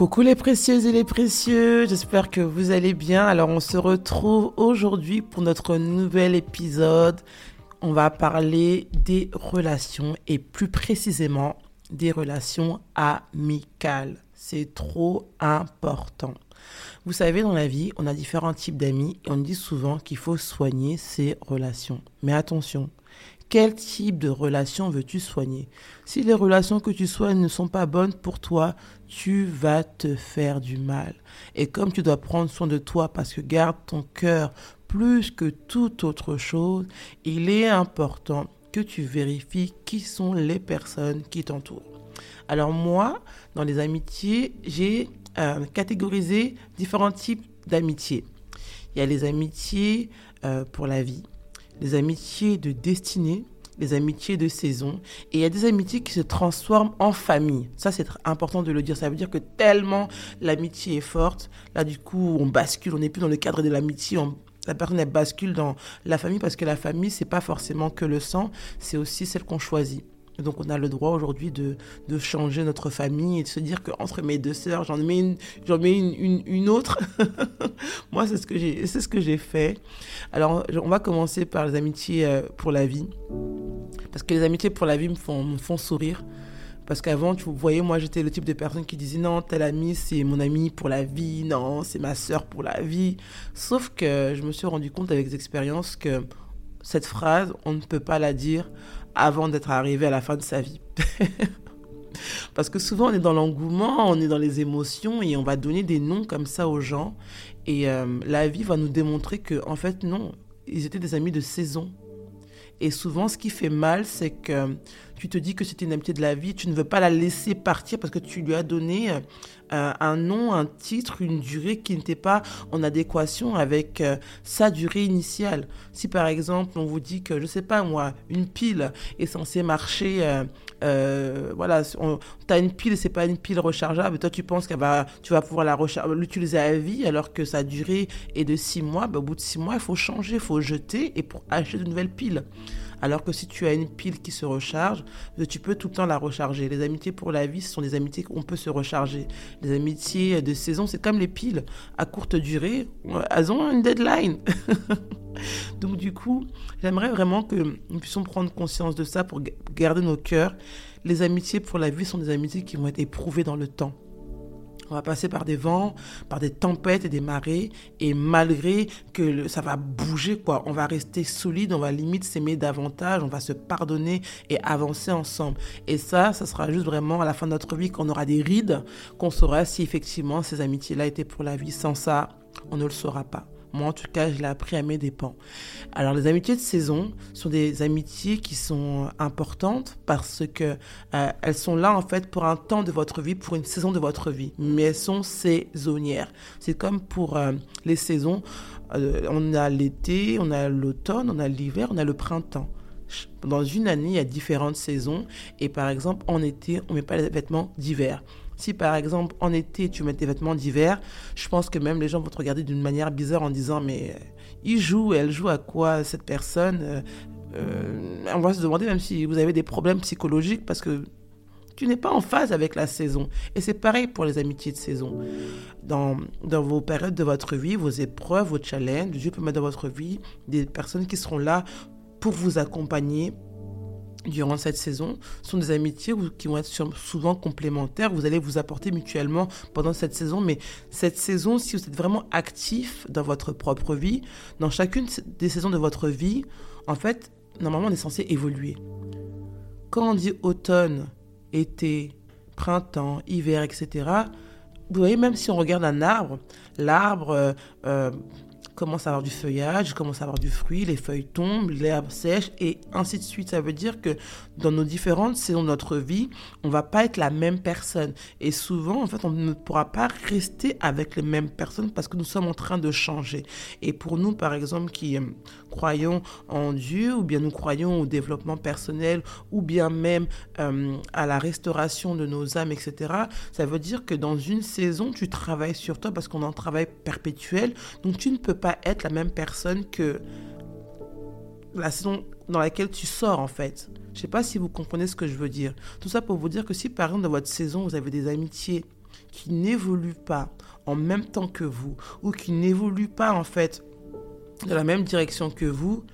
Coucou les précieuses et les précieux, j'espère que vous allez bien. Alors on se retrouve aujourd'hui pour notre nouvel épisode. On va parler des relations et plus précisément des relations amicales. C'est trop important. Vous savez, dans la vie, on a différents types d'amis et on dit souvent qu'il faut soigner ses relations. Mais attention, quel type de relation veux-tu soigner? Si les relations que tu soignes ne sont pas bonnes pour toi, tu vas te faire du mal. Et comme tu dois prendre soin de toi parce que garde ton cœur plus que toute autre chose, il est important que tu vérifies qui sont les personnes qui t'entourent. Alors moi, dans les amitiés, j'ai euh, catégorisé différents types d'amitiés. Il y a les amitiés euh, pour la vie, les amitiés de destinée, les amitiés de saison. Et il y a des amitiés qui se transforment en famille. Ça, c'est important de le dire. Ça veut dire que tellement l'amitié est forte, là, du coup, on bascule, on n'est plus dans le cadre de l'amitié, la personne, elle bascule dans la famille parce que la famille, c'est pas forcément que le sang, c'est aussi celle qu'on choisit. Donc on a le droit aujourd'hui de, de, changer notre famille et de se dire qu'entre mes deux sœurs, j'en mets une, j'en mets une, une, autre. Moi, c'est ce que j'ai, c'est ce que j'ai fait. Alors, on va commencer par les amitiés euh, pour la vie. Parce que les amitiés pour la vie me font, me font sourire. Parce qu'avant, tu voyais, moi, j'étais le type de personne qui disait non, tel ami, c'est mon ami pour la vie, non, c'est ma sœur pour la vie. Sauf que je me suis rendu compte avec des expériences que cette phrase, on ne peut pas la dire avant d'être arrivé à la fin de sa vie. Parce que souvent, on est dans l'engouement, on est dans les émotions et on va donner des noms comme ça aux gens. Et euh, la vie va nous démontrer que, en fait, non, ils étaient des amis de saison. Et souvent, ce qui fait mal, c'est que tu te dis que c'était une amitié de la vie, tu ne veux pas la laisser partir parce que tu lui as donné euh, un nom, un titre, une durée qui n'était pas en adéquation avec euh, sa durée initiale. Si par exemple, on vous dit que, je sais pas moi, une pile est censée marcher, euh, voilà, tu as une pile, c'est pas une pile rechargeable, toi tu penses que va, tu vas pouvoir l'utiliser à vie alors que sa durée est de six mois, ben, au bout de six mois, il faut changer, il faut jeter et pour acheter de nouvelles piles. Alors que si tu as une pile qui se recharge, tu peux tout le temps la recharger. Les amitiés pour la vie, ce sont des amitiés qu'on peut se recharger. Les amitiés de saison, c'est comme les piles. À courte durée, elles ont une deadline. Donc du coup, j'aimerais vraiment que nous puissions prendre conscience de ça pour garder nos cœurs. Les amitiés pour la vie sont des amitiés qui vont être éprouvées dans le temps. On va passer par des vents, par des tempêtes et des marées. Et malgré que ça va bouger, quoi, on va rester solide, on va limite s'aimer davantage, on va se pardonner et avancer ensemble. Et ça, ça sera juste vraiment à la fin de notre vie qu'on aura des rides, qu'on saura si effectivement ces amitiés-là étaient pour la vie. Sans ça, on ne le saura pas. Moi, en tout cas, je l'ai appris à mes dépens. Alors, les amitiés de saison sont des amitiés qui sont importantes parce que euh, elles sont là, en fait, pour un temps de votre vie, pour une saison de votre vie. Mais elles sont saisonnières. C'est comme pour euh, les saisons. Euh, on a l'été, on a l'automne, on a l'hiver, on a le printemps. Dans une année, il y a différentes saisons. Et par exemple, en été, on met pas les vêtements d'hiver. Si par exemple en été tu mets tes vêtements d'hiver, je pense que même les gens vont te regarder d'une manière bizarre en disant mais euh, il joue, elle joue à quoi cette personne euh, euh, On va se demander même si vous avez des problèmes psychologiques parce que tu n'es pas en phase avec la saison. Et c'est pareil pour les amitiés de saison. Dans, dans vos périodes de votre vie, vos épreuves, vos challenges, Dieu peut mettre dans votre vie des personnes qui seront là pour vous accompagner, durant cette saison sont des amitiés qui vont être souvent complémentaires. Vous allez vous apporter mutuellement pendant cette saison. Mais cette saison, si vous êtes vraiment actif dans votre propre vie, dans chacune des saisons de votre vie, en fait, normalement, on est censé évoluer. Quand on dit automne, été, printemps, hiver, etc., vous voyez, même si on regarde un arbre, l'arbre, euh, euh, commence à avoir du feuillage, commence à avoir du fruit, les feuilles tombent, l'herbe sèche et ainsi de suite. Ça veut dire que dans nos différentes saisons de notre vie, on va pas être la même personne. Et souvent, en fait, on ne pourra pas rester avec les mêmes personnes parce que nous sommes en train de changer. Et pour nous, par exemple, qui euh, croyons en Dieu, ou bien nous croyons au développement personnel, ou bien même euh, à la restauration de nos âmes, etc., ça veut dire que dans une saison, tu travailles sur toi parce qu'on en travail perpétuel. Donc, tu ne peux pas être la même personne que la saison dans laquelle tu sors en fait. Je sais pas si vous comprenez ce que je veux dire. Tout ça pour vous dire que si par exemple dans votre saison vous avez des amitiés qui n'évolue pas en même temps que vous ou qui n'évolue pas en fait dans la même direction que vous,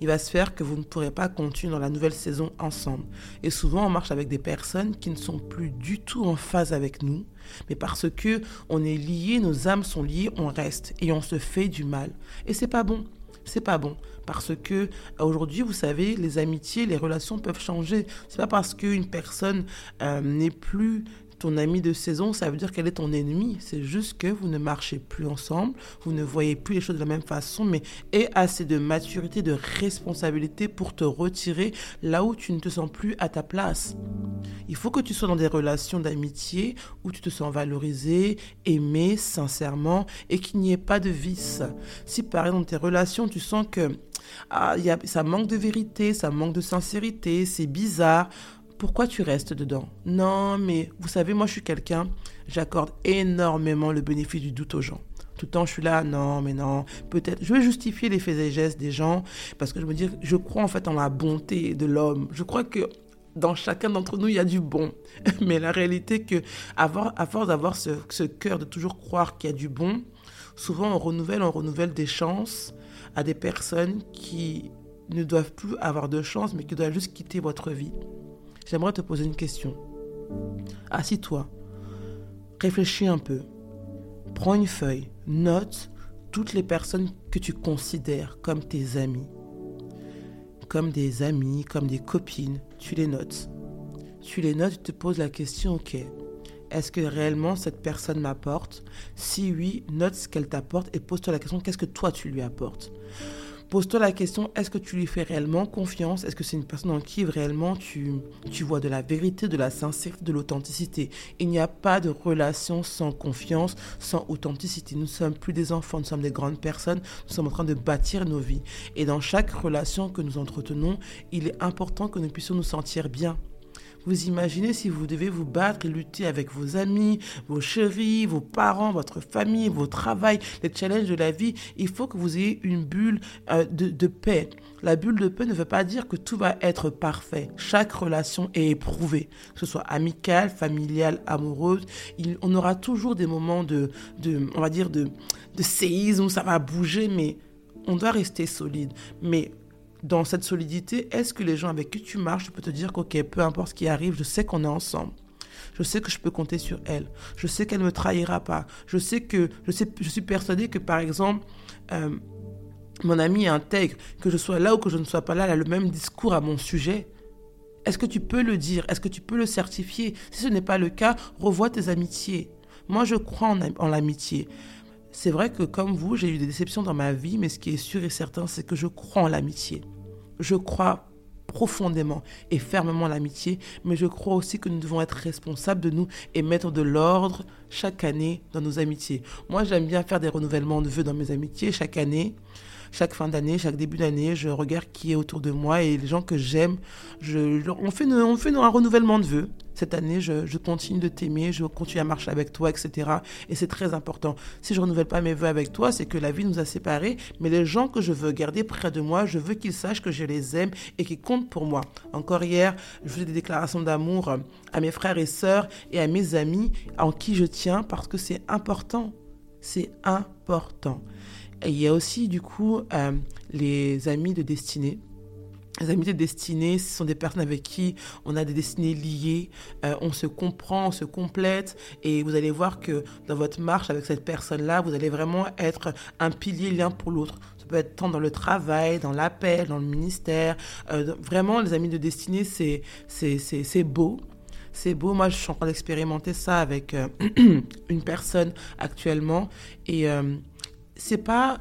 il va se faire que vous ne pourrez pas continuer dans la nouvelle saison ensemble. Et souvent, on marche avec des personnes qui ne sont plus du tout en phase avec nous, mais parce que on est liés, nos âmes sont liées, on reste et on se fait du mal. Et c'est pas bon. C'est pas bon parce que aujourd'hui, vous savez, les amitiés, les relations peuvent changer. C'est pas parce qu'une personne euh, n'est plus ton ami de saison, ça veut dire qu'elle est ton ennemi. C'est juste que vous ne marchez plus ensemble, vous ne voyez plus les choses de la même façon, mais aie assez de maturité, de responsabilité pour te retirer là où tu ne te sens plus à ta place. Il faut que tu sois dans des relations d'amitié où tu te sens valorisé, aimé sincèrement et qu'il n'y ait pas de vice. Si par exemple dans tes relations, tu sens que ah, y a, ça manque de vérité, ça manque de sincérité, c'est bizarre, pourquoi tu restes dedans? Non, mais vous savez, moi je suis quelqu'un, j'accorde énormément le bénéfice du doute aux gens. Tout le temps, je suis là, non, mais non, peut-être. Je veux justifier les faits et gestes des gens parce que je me dis, je crois en fait en la bonté de l'homme. Je crois que dans chacun d'entre nous, il y a du bon. Mais la réalité que, à force d'avoir ce, ce cœur de toujours croire qu'il y a du bon, souvent on renouvelle, on renouvelle des chances à des personnes qui ne doivent plus avoir de chance, mais qui doivent juste quitter votre vie j'aimerais te poser une question. Assis-toi, réfléchis un peu, prends une feuille, note toutes les personnes que tu considères comme tes amis, comme des amis, comme des copines, tu les notes. Tu les notes, tu te poses la question, ok, est-ce que réellement cette personne m'apporte? Si oui, note ce qu'elle t'apporte et pose-toi la question, qu'est-ce que toi tu lui apportes? Pose-toi la question, est-ce que tu lui fais réellement confiance? Est-ce que c'est une personne en qui réellement tu, tu vois de la vérité, de la sincérité, de l'authenticité? Il n'y a pas de relation sans confiance, sans authenticité. Nous ne sommes plus des enfants, nous sommes des grandes personnes, nous sommes en train de bâtir nos vies. Et dans chaque relation que nous entretenons, il est important que nous puissions nous sentir bien. Vous imaginez si vous devez vous battre et lutter avec vos amis, vos chéris, vos parents, votre famille, vos travail, les challenges de la vie. Il faut que vous ayez une bulle euh, de, paix. La bulle de paix ne veut pas dire que tout va être parfait. Chaque relation est éprouvée, que ce soit amicale, familiale, amoureuse. on aura toujours des moments de, on va dire, de, de séisme où ça va bouger, mais on doit rester solide. Mais dans cette solidité, est-ce que les gens avec qui tu marches, je peux te dire qu'ok, peu importe ce qui arrive, je sais qu'on est ensemble. Je sais que je peux compter sur elle. Je sais qu'elle ne me trahira pas. Je sais que, je, suis persuadée que, par exemple, euh, mon ami intègre, que je sois là ou que je ne sois pas là, elle a le même discours à mon sujet. Est-ce que tu peux le dire? Est-ce que tu peux le certifier? Si ce n'est pas le cas, revois tes amitiés. Moi, je crois en l'amitié. C'est vrai que comme vous, j'ai eu des déceptions dans ma vie, mais ce qui est sûr et certain, c'est que je crois en l'amitié je crois profondément et fermement l'amitié, mais je crois aussi que nous devons être responsables de nous et mettre de l'ordre chaque année dans nos amitiés. Moi, j'aime bien faire des renouvellements de vœux dans mes amitiés chaque année. Chaque fin d'année, chaque début d'année, je regarde qui est autour de moi et les gens que j'aime. on, fait, un renouvellement de vœux cette année, je, continue de t'aimer, je continue à marcher avec toi, etc. Et c'est très important. Si je renouvelle pas mes voeux avec toi, c'est que la vie nous a séparés, mais les gens que je veux garder près de moi, je veux qu'ils sachent que je les aime et qu'ils comptent pour moi. Encore hier, je faisais des déclarations d'amour à mes frères et sœurs et à mes amis en qui je tiens parce que c'est important. C'est important. Il y a aussi, du coup, euh, les amis de destinée. Les amitiés destinées, ce sont des personnes avec qui on a des destinées liées, euh, on se comprend, on se complète, et vous allez voir que dans votre marche avec cette personne-là, vous allez vraiment être un pilier l'un pour l'autre. Ça peut être tant dans le travail, dans l'appel, dans le ministère. Euh, vraiment, les amis de destinée, c'est, c'est, c'est, c'est beau. C'est beau, moi je suis en train d'expérimenter ça avec une personne actuellement, et c'est pas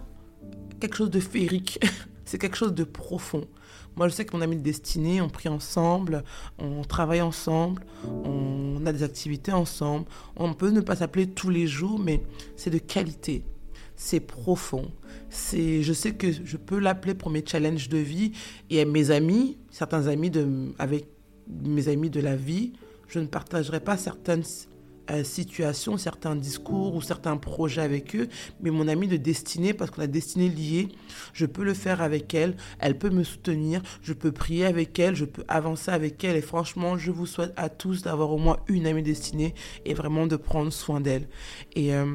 quelque chose de féerique, c'est quelque chose de profond. Moi, je sais que mon ami de destinée, on prie ensemble, on travaille ensemble, on a des activités ensemble. On peut ne pas s'appeler tous les jours, mais c'est de qualité. C'est profond. C'est, je sais que je peux l'appeler pour mes challenges de vie et mes amis, certains amis de, avec mes amis de la vie, je ne partagerai pas certaines euh, certains discours ou certains projets avec eux, mais mon amie de destinée, parce qu'on a destinée liée, je peux le faire avec elle, elle peut me soutenir, je peux prier avec elle, je peux avancer avec elle, et franchement, je vous souhaite à tous d'avoir au moins une amie destinée et vraiment de prendre soin d'elle. Et euh,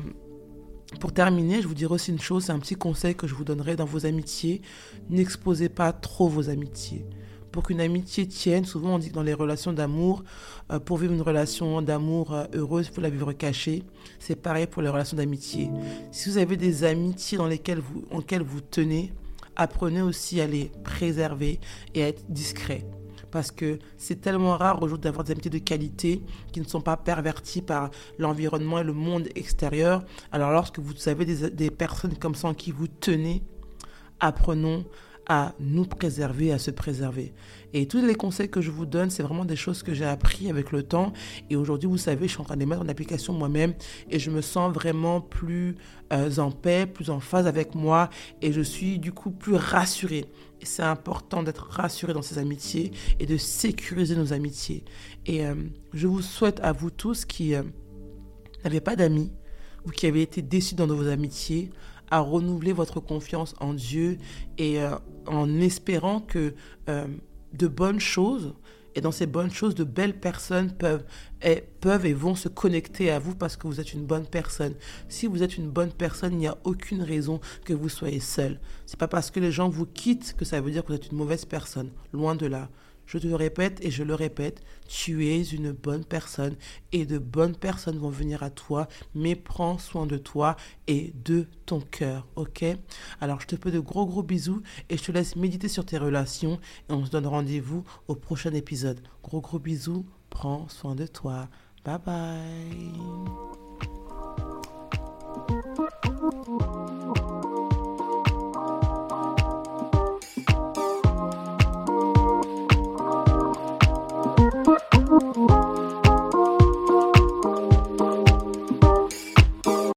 pour terminer, je vous dirai aussi une chose, c'est un petit conseil que je vous donnerai dans vos amitiés. N'exposez pas trop vos amitiés. Pour qu'une amitié tienne, souvent on dit que dans les relations d'amour, euh, pour vivre une relation d'amour euh, heureuse, il faut la vivre cachée. C'est pareil pour les relations d'amitié. Si vous avez des amitiés dans lesquelles vous, en lesquelles vous tenez, apprenez aussi à les préserver et à être discret parce que c'est tellement rare aujourd'hui d'avoir des amitiés de qualité qui ne sont pas perverties par l'environnement et le monde extérieur. Alors lorsque vous avez des, des personnes comme ça en qui vous tenez, apprenons à nous préserver, à se préserver. Et tous les conseils que je vous donne, c'est vraiment des choses que j'ai appris avec le temps. Et aujourd'hui, vous savez, je suis en train de les mettre en application moi-même et je me sens vraiment plus euh, en paix, plus en phase avec moi et je suis du coup plus rassurée. C'est important d'être rassuré dans ces amitiés et de sécuriser nos amitiés. Et euh, je vous souhaite à vous tous qui euh, n'avez pas d'amis ou qui avez été déçus dans vos amitiés, à renouveler votre confiance en Dieu et euh, en espérant que euh, de bonnes choses, et dans ces bonnes choses, de belles personnes peuvent et, peuvent et vont se connecter à vous parce que vous êtes une bonne personne. Si vous êtes une bonne personne, il n'y a aucune raison que vous soyez seul. C'est pas parce que les gens vous quittent que ça veut dire que vous êtes une mauvaise personne. Loin de là. Je te le répète et je le répète, tu es une bonne personne et de bonnes personnes vont venir à toi, mais prends soin de toi et de ton cœur, ok? Alors je te fais de gros gros bisous et je te laisse méditer sur tes relations et on se donne rendez-vous au prochain épisode. Gros gros bisous, prends soin de toi. Bye bye